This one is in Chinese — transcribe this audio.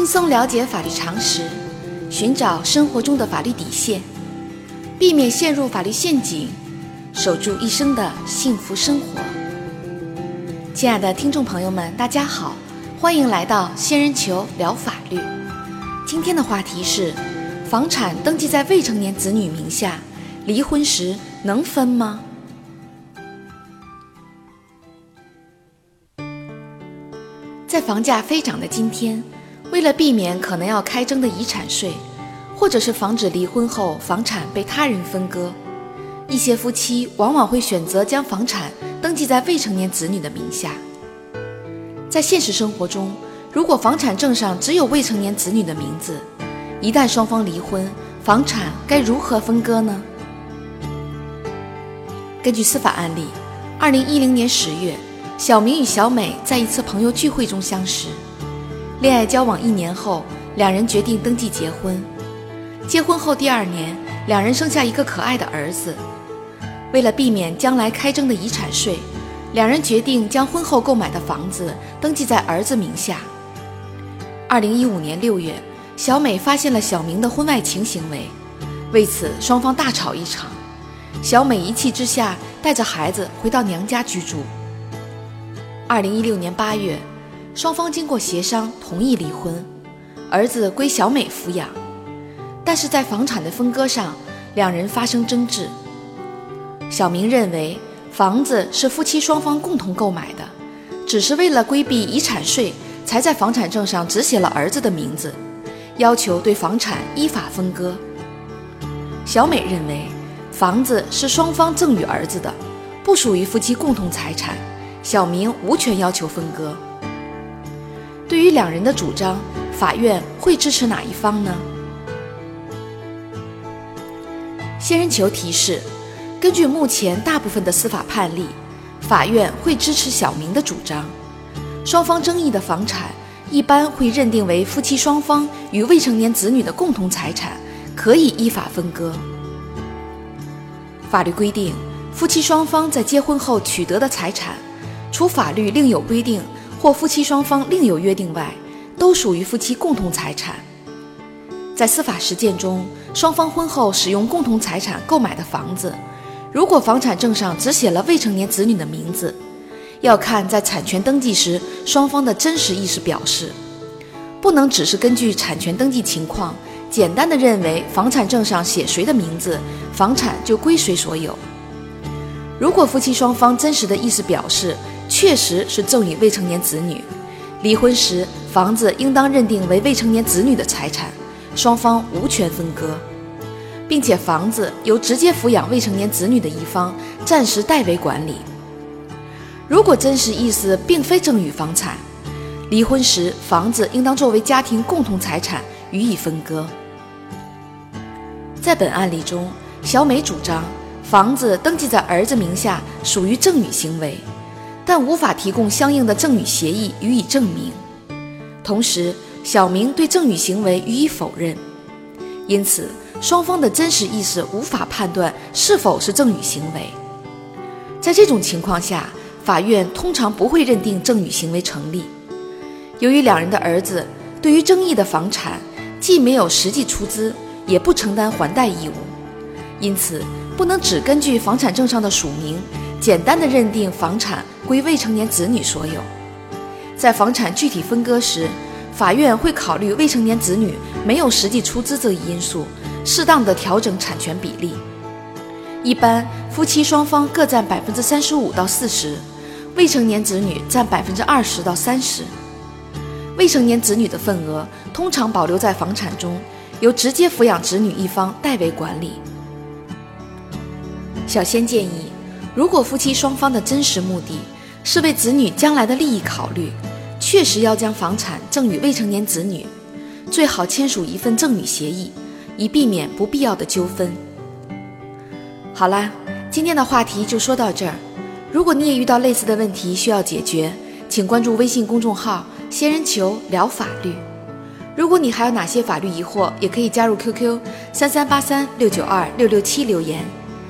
轻松了解法律常识，寻找生活中的法律底线，避免陷入法律陷阱，守住一生的幸福生活。亲爱的听众朋友们，大家好，欢迎来到仙人球聊法律。今天的话题是：房产登记在未成年子女名下，离婚时能分吗？在房价飞涨的今天，为了避免可能要开征的遗产税，或者是防止离婚后房产被他人分割，一些夫妻往往会选择将房产登记在未成年子女的名下。在现实生活中，如果房产证上只有未成年子女的名字，一旦双方离婚，房产该如何分割呢？根据司法案例，二零一零年十月。小明与小美在一次朋友聚会中相识，恋爱交往一年后，两人决定登记结婚。结婚后第二年，两人生下一个可爱的儿子。为了避免将来开征的遗产税，两人决定将婚后购买的房子登记在儿子名下。二零一五年六月，小美发现了小明的婚外情行为，为此双方大吵一场。小美一气之下，带着孩子回到娘家居住。二零一六年八月，双方经过协商同意离婚，儿子归小美抚养。但是在房产的分割上，两人发生争执。小明认为房子是夫妻双方共同购买的，只是为了规避遗产税，才在房产证上只写了儿子的名字，要求对房产依法分割。小美认为房子是双方赠与儿子的，不属于夫妻共同财产。小明无权要求分割。对于两人的主张，法院会支持哪一方呢？仙人球提示：根据目前大部分的司法判例，法院会支持小明的主张。双方争议的房产一般会认定为夫妻双方与未成年子女的共同财产，可以依法分割。法律规定，夫妻双方在结婚后取得的财产。除法律另有规定或夫妻双方另有约定外，都属于夫妻共同财产。在司法实践中，双方婚后使用共同财产购买的房子，如果房产证上只写了未成年子女的名字，要看在产权登记时双方的真实意思表示，不能只是根据产权登记情况，简单的认为房产证上写谁的名字，房产就归谁所有。如果夫妻双方真实的意思表示，确实是赠与未成年子女，离婚时房子应当认定为未成年子女的财产，双方无权分割，并且房子由直接抚养未成年子女的一方暂时代为管理。如果真实意思并非赠与房产，离婚时房子应当作为家庭共同财产予以分割。在本案例中，小美主张房子登记在儿子名下属于赠与行为。但无法提供相应的赠与协议予以证明，同时小明对赠与行为予以否认，因此双方的真实意思无法判断是否是赠与行为。在这种情况下，法院通常不会认定赠与行为成立。由于两人的儿子对于争议的房产既没有实际出资，也不承担还贷义务，因此不能只根据房产证上的署名。简单的认定房产归未成年子女所有，在房产具体分割时，法院会考虑未成年子女没有实际出资这一因素，适当的调整产权比例。一般夫妻双方各占百分之三十五到四十，未成年子女占百分之二十到三十。未成年子女的份额通常保留在房产中，由直接抚养子女一方代为管理。小仙建议。如果夫妻双方的真实目的是为子女将来的利益考虑，确实要将房产赠与未成年子女，最好签署一份赠与协议，以避免不必要的纠纷。好啦，今天的话题就说到这儿。如果你也遇到类似的问题需要解决，请关注微信公众号“仙人球聊法律”。如果你还有哪些法律疑惑，也可以加入 QQ 三三八三六九二六六七留言。